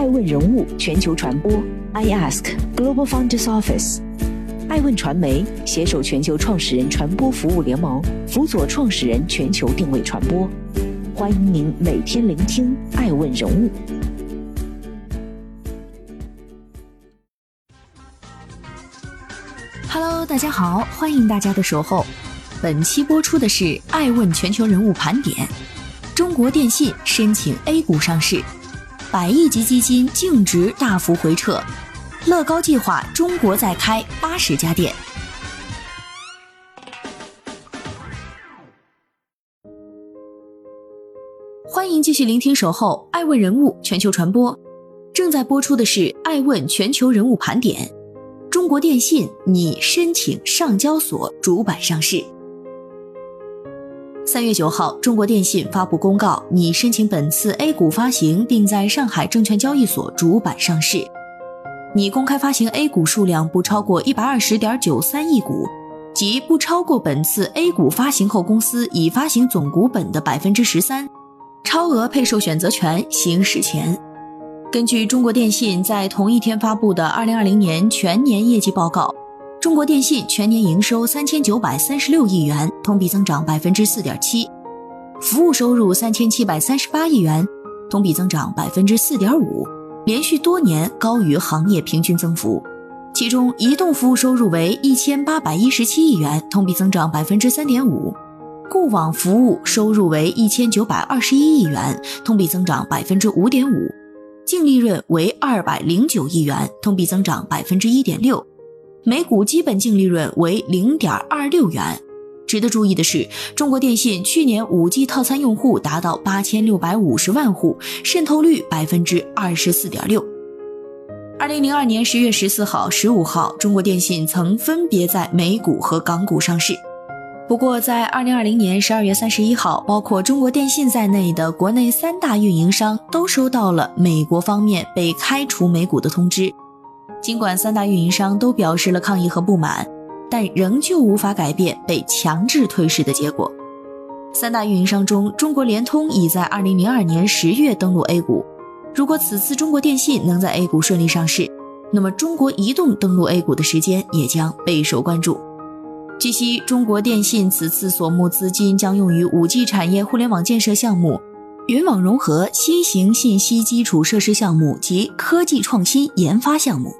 爱问人物全球传播，I Ask Global Founders Office，爱问传媒携手全球创始人传播服务联盟，辅佐创始人全球定位传播。欢迎您每天聆听爱问人物。Hello，大家好，欢迎大家的守候。本期播出的是爱问全球人物盘点。中国电信申请 A 股上市，百亿级基金净值大幅回撤，乐高计划中国再开八十家店。欢迎继续聆听守候爱问人物全球传播，正在播出的是爱问全球人物盘点。中国电信拟申请上交所主板上市。三月九号，中国电信发布公告，拟申请本次 A 股发行，并在上海证券交易所主板上市。拟公开发行 A 股数量不超过一百二十点九三亿股，即不超过本次 A 股发行后公司已发行总股本的百分之十三，超额配售选择权行使前。根据中国电信在同一天发布的二零二零年全年业绩报告。中国电信全年营收三千九百三十六亿元，同比增长百分之四点七；服务收入三千七百三十八亿元，同比增长百分之四点五，连续多年高于行业平均增幅。其中，移动服务收入为一千八百一十七亿元，同比增长百分之三点五；固网服务收入为一千九百二十一亿元，同比增长百分之五点五，净利润为二百零九亿元，同比增长百分之一点六。每股基本净利润为零点二六元。值得注意的是，中国电信去年五 G 套餐用户达到八千六百五十万户，渗透率百分之二十四点六。二零零二年十月十四号、十五号，中国电信曾分别在美股和港股上市。不过，在二零二零年十二月三十一号，包括中国电信在内的国内三大运营商都收到了美国方面被开除美股的通知。尽管三大运营商都表示了抗议和不满，但仍旧无法改变被强制退市的结果。三大运营商中，中国联通已在2002年10月登陆 A 股。如果此次中国电信能在 A 股顺利上市，那么中国移动登陆 A 股的时间也将备受关注。据悉，中国电信此次所募资金将用于 5G 产业互联网建设项目、云网融合、新型信息基础设施项目及科技创新研发项目。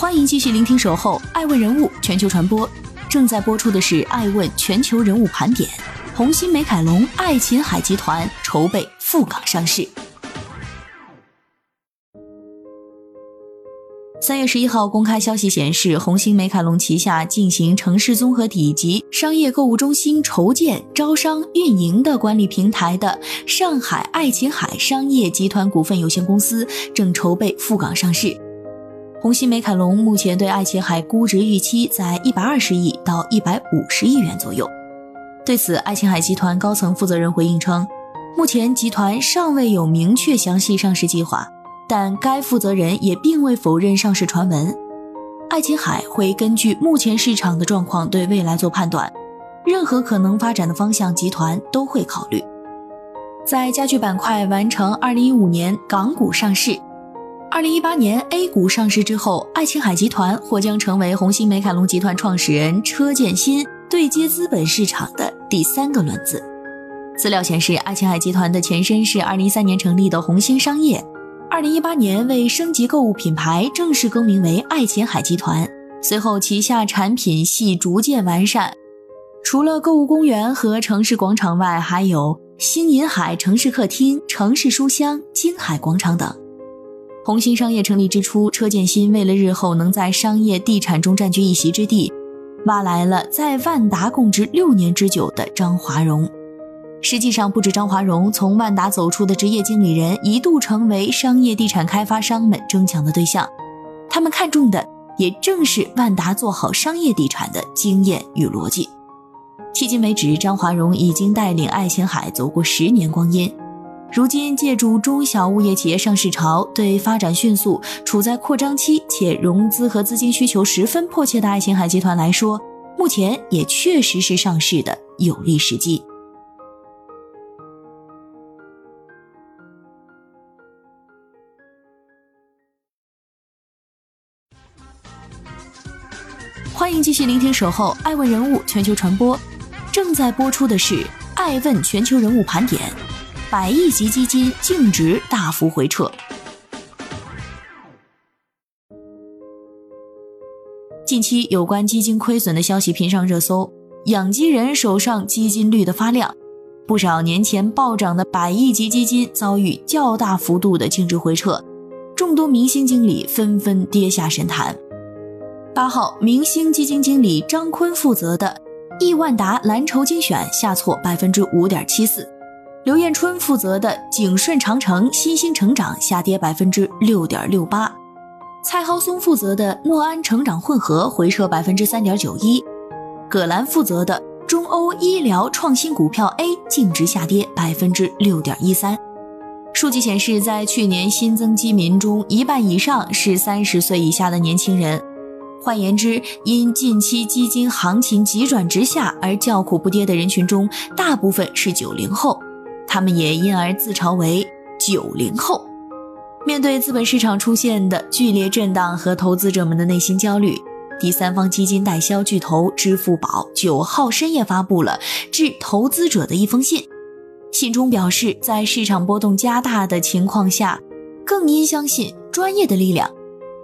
欢迎继续聆听《守候爱问人物全球传播》，正在播出的是《爱问全球人物盘点》。红星美凯龙、爱琴海集团筹备赴港上市。三月十一号公开消息显示，红星美凯龙旗下进行城市综合体及商业购物中心筹建、招商、运营的管理平台的上海爱琴海商业集团股份有限公司正筹备赴港上市。红星美凯龙目前对爱琴海估值预期在一百二十亿到一百五十亿元左右。对此，爱琴海集团高层负责人回应称，目前集团尚未有明确详细上市计划，但该负责人也并未否认上市传闻。爱琴海会根据目前市场的状况对未来做判断，任何可能发展的方向，集团都会考虑。在家具板块完成二零一五年港股上市。二零一八年 A 股上市之后，爱琴海集团或将成为红星美凯龙集团创始人车建新对接资本市场的第三个轮子。资料显示，爱琴海集团的前身是二零一三年成立的红星商业，二零一八年为升级购物品牌，正式更名为爱琴海集团。随后，旗下产品系逐渐完善，除了购物公园和城市广场外，还有星银海城市客厅、城市书香、金海广场等。红星商业成立之初，车建新为了日后能在商业地产中占据一席之地，挖来了在万达供职六年之久的张华荣。实际上，不止张华荣，从万达走出的职业经理人一度成为商业地产开发商们争抢的对象。他们看中的也正是万达做好商业地产的经验与逻辑。迄今为止，张华荣已经带领爱琴海走过十年光阴。如今借助中小物业企业上市潮，对发展迅速、处在扩张期且融资和资金需求十分迫切的爱琴海集团来说，目前也确实是上市的有利时机。欢迎继续聆听《守候爱问人物全球传播》，正在播出的是《爱问全球人物盘点》。百亿级基金净值大幅回撤。近期有关基金亏损的消息频上热搜，养鸡人手上基金绿的发亮，不少年前暴涨的百亿级基金遭遇较大幅度的净值回撤，众多明星经理纷纷跌下神坛。八号，明星基金经理张坤负责的亿万达蓝筹精选下挫百分之五点七四。刘彦春负责的景顺长城新兴成长下跌百分之六点六八，蔡浩松负责的诺安成长混合回撤百分之三点九一，葛兰负责的中欧医疗创新股票 A 净值下跌百分之六点一三。数据显示，在去年新增基民中，一半以上是三十岁以下的年轻人。换言之，因近期基金行情急转直下而叫苦不迭的人群中，大部分是九零后。他们也因而自嘲为“九零后”。面对资本市场出现的剧烈震荡和投资者们的内心焦虑，第三方基金代销巨头支付宝九号深夜发布了致投资者的一封信。信中表示，在市场波动加大的情况下，更应相信专业的力量，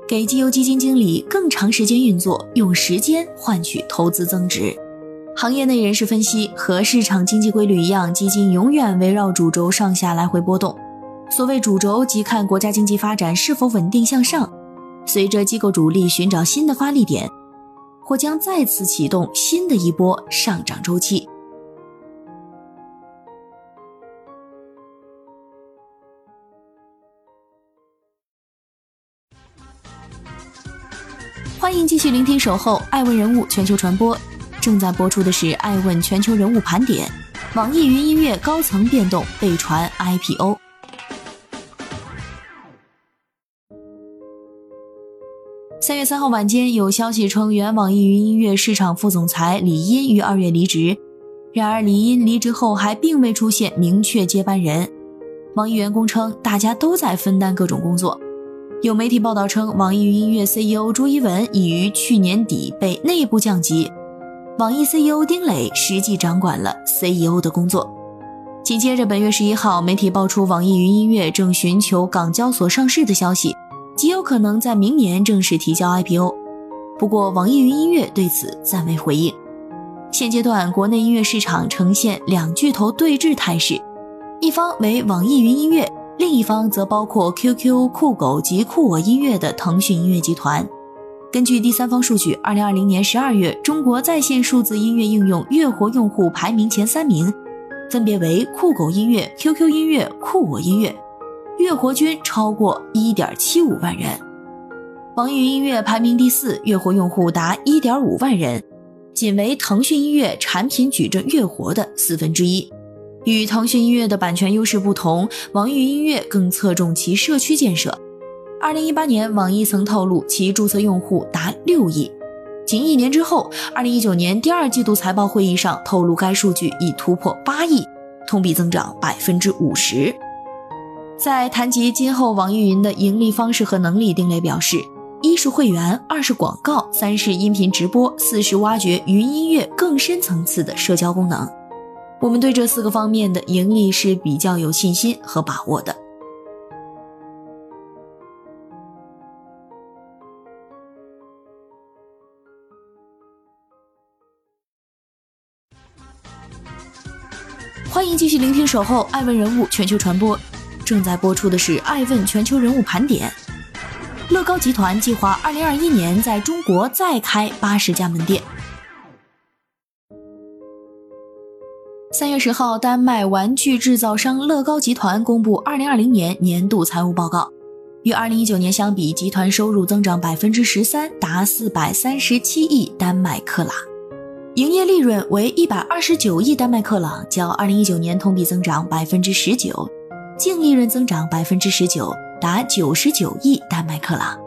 给绩优基金经理更长时间运作，用时间换取投资增值。行业内人士分析，和市场经济规律一样，基金永远围绕主轴上下来回波动。所谓主轴，即看国家经济发展是否稳定向上。随着机构主力寻找新的发力点，或将再次启动新的一波上涨周期。欢迎继续聆听《守候爱问人物全球传播》。正在播出的是《爱问全球人物盘点》，网易云音乐高层变动被传 IPO。三月三号晚间，有消息称，原网易云音乐市场副总裁李音于二月离职。然而，李音离职后还并未出现明确接班人。网易员工称，大家都在分担各种工作。有媒体报道称，网易云音乐 CEO 朱一文已于去年底被内部降级。网易 CEO 丁磊实际掌管了 CEO 的工作。紧接着，本月十一号，媒体爆出网易云音乐正寻求港交所上市的消息，极有可能在明年正式提交 IPO。不过，网易云音乐对此暂未回应。现阶段，国内音乐市场呈现两巨头对峙态势，一方为网易云音乐，另一方则包括 QQ、酷狗及酷我音乐的腾讯音乐集团。根据第三方数据，二零二零年十二月，中国在线数字音乐应用月活用户排名前三名，分别为酷狗音乐、QQ 音乐、酷我音乐，月活均超过一点七五万人。网易云音乐排名第四，月活用户达一点五万人，仅为腾讯音乐产品矩阵月活的四分之一。与腾讯音乐的版权优势不同，网易云音乐更侧重其社区建设。二零一八年，网易曾透露其注册用户达六亿。仅一年之后，二零一九年第二季度财报会议上透露，该数据已突破八亿，同比增长百分之五十。在谈及今后网易云的盈利方式和能力，丁磊表示：一是会员，二是广告，三是音频直播，四是挖掘云音乐更深层次的社交功能。我们对这四个方面的盈利是比较有信心和把握的。欢迎继续聆听《守候爱问人物全球传播》，正在播出的是《爱问全球人物盘点》。乐高集团计划二零二一年在中国再开八十家门店。三月十号，丹麦玩具制造商乐高集团公布二零二零年年度财务报告，与二零一九年相比，集团收入增长百分之十三，达四百三十七亿丹麦克朗。营业利润为一百二十九亿丹麦克朗，较二零一九年同比增长百分之十九。净利润增长百分之十九，达九十九亿丹麦克朗。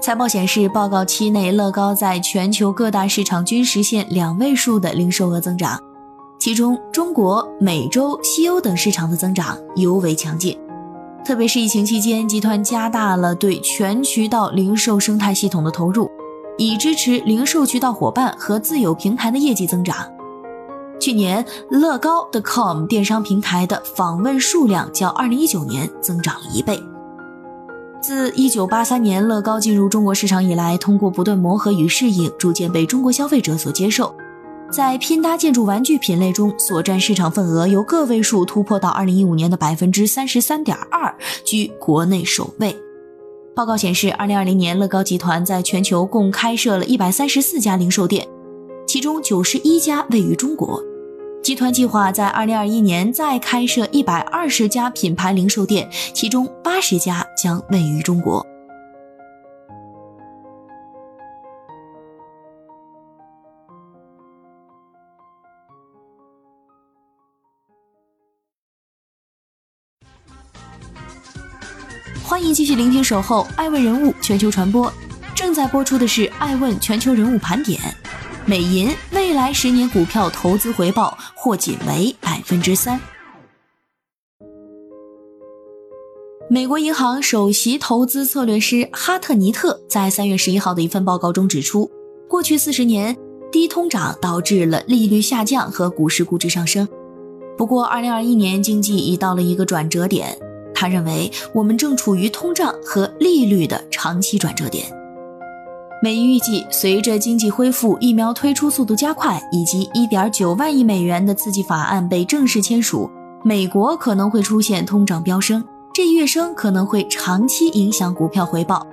财报显示，报告期内乐高在全球各大市场均实现两位数的零售额增长，其中中国、美洲、西欧等市场的增长尤为强劲。特别是疫情期间，集团加大了对全渠道零售生态系统的投入，以支持零售渠道伙伴和自有平台的业绩增长。去年，乐高 .com 电商平台的访问数量较2019年增长了一倍。自1983年乐高进入中国市场以来，通过不断磨合与适应，逐渐被中国消费者所接受。在拼搭建筑玩具品类中，所占市场份额由个位数突破到2015年的百分之三十三点二，居国内首位。报告显示二零二零年乐高集团在全球共开设了一百三十四家零售店，其中九十一家位于中国。集团计划在二零二一年再开设一百二十家品牌零售店，其中八十家将位于中国。继续聆听《守候爱问人物全球传播》，正在播出的是《爱问全球人物盘点》。美银未来十年股票投资回报或仅为百分之三。美国银行首席投资策略师哈特尼特在三月十一号的一份报告中指出，过去四十年低通胀导致了利率下降和股市估值上升。不过，二零二一年经济已到了一个转折点，他认为我们正处于通胀和利率的长期转折点。美银预计，随着经济恢复、疫苗推出速度加快，以及1.9万亿美元的刺激法案被正式签署，美国可能会出现通胀飙升。这一跃升可能会长期影响股票回报，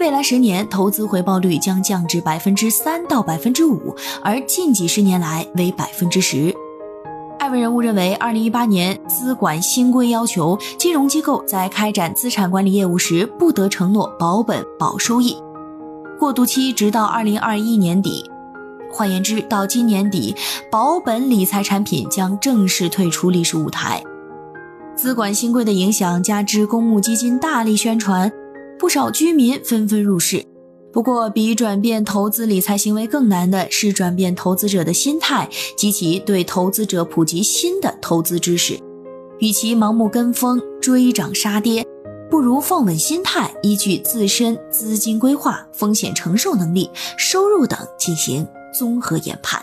未来十年投资回报率将降至百分之三到百分之五，而近几十年来为百分之十。艾文人物认为，2018年资管新规要求金融机构在开展资产管理业务时不得承诺保本保收益。过渡期直到二零二一年底，换言之，到今年底，保本理财产品将正式退出历史舞台。资管新规的影响加之公募基金大力宣传，不少居民纷纷入市。不过，比转变投资理财行为更难的是转变投资者的心态及其对投资者普及新的投资知识。与其盲目跟风追涨杀跌。不如放稳心态，依据自身资金规划、风险承受能力、收入等进行综合研判。